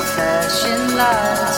fashion love.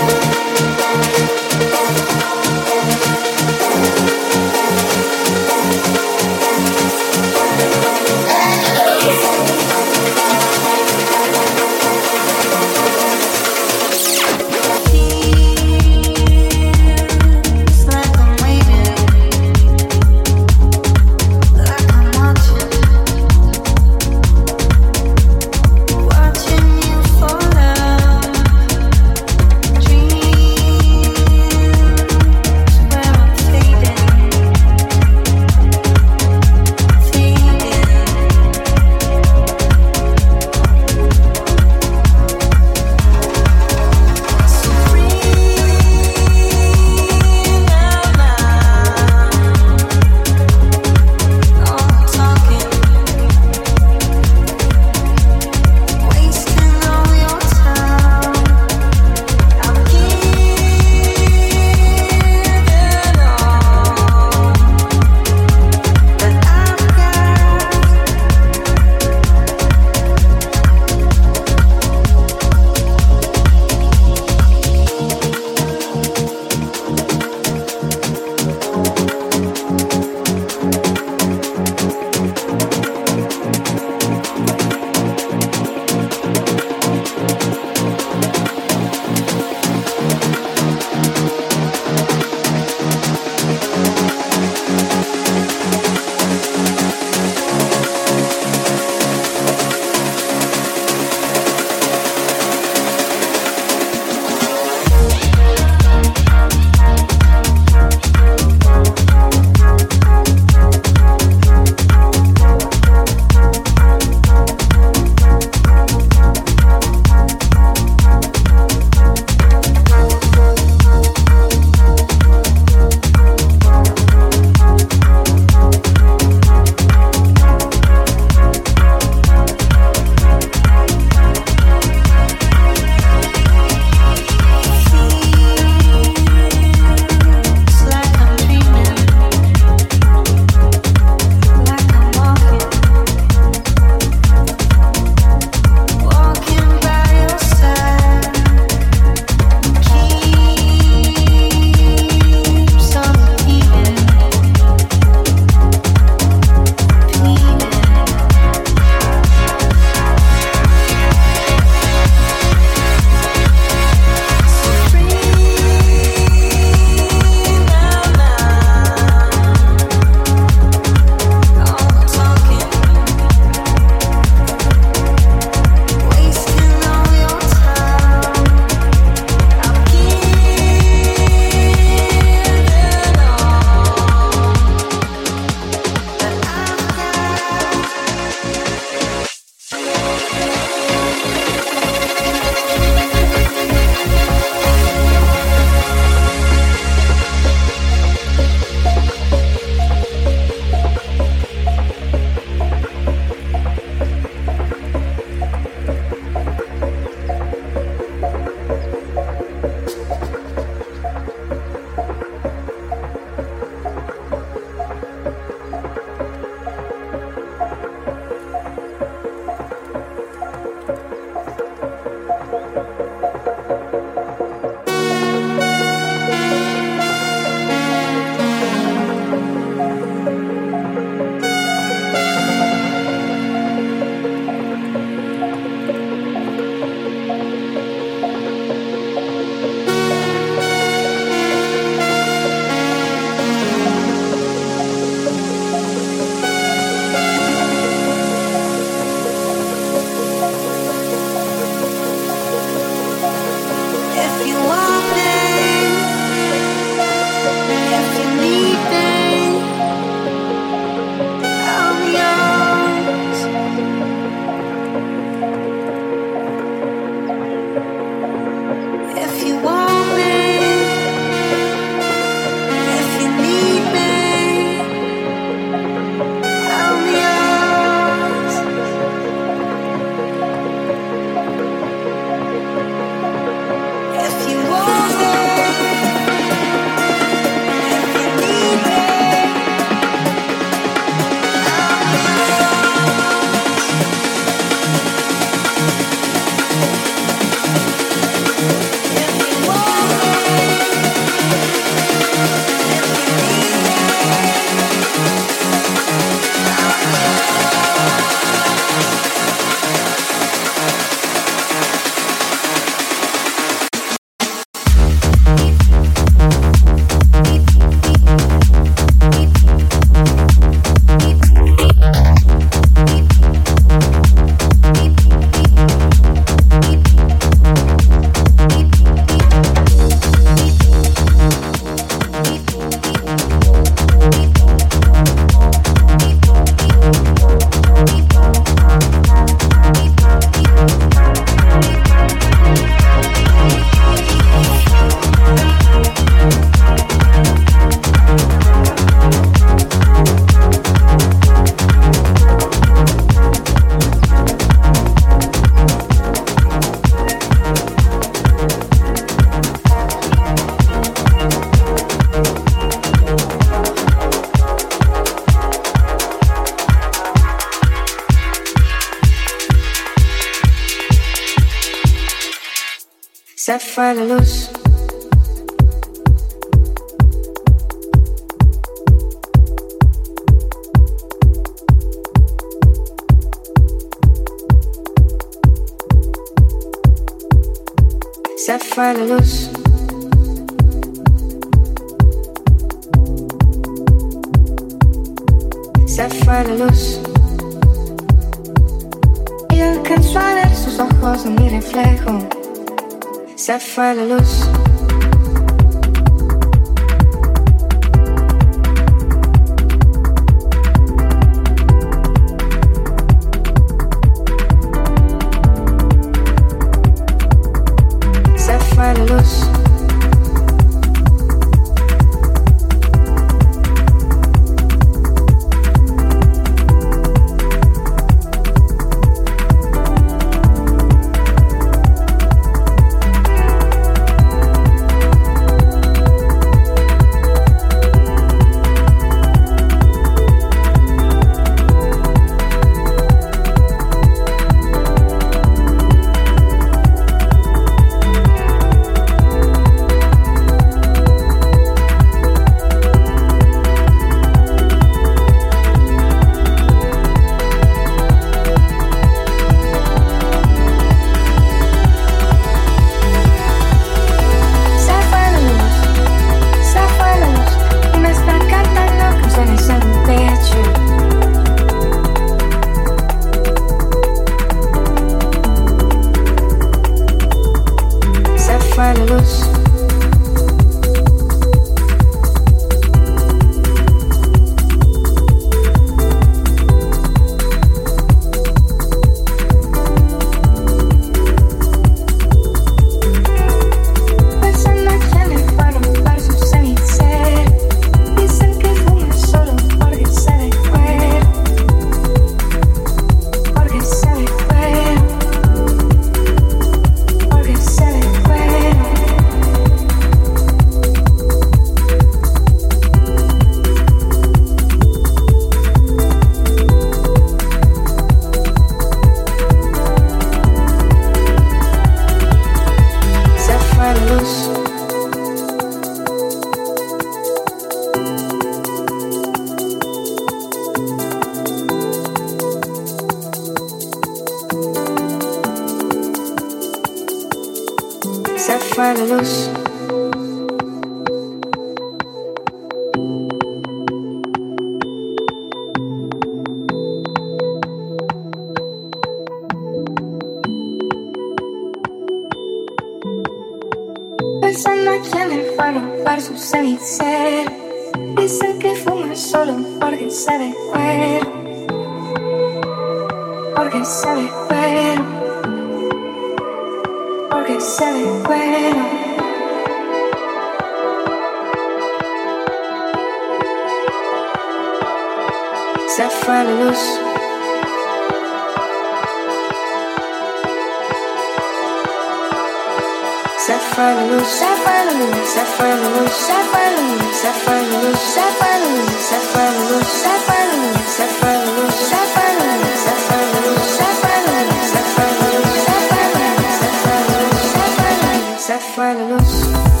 regalos.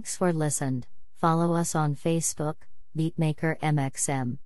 Thanks for listened. Follow us on Facebook, Beatmaker MXM.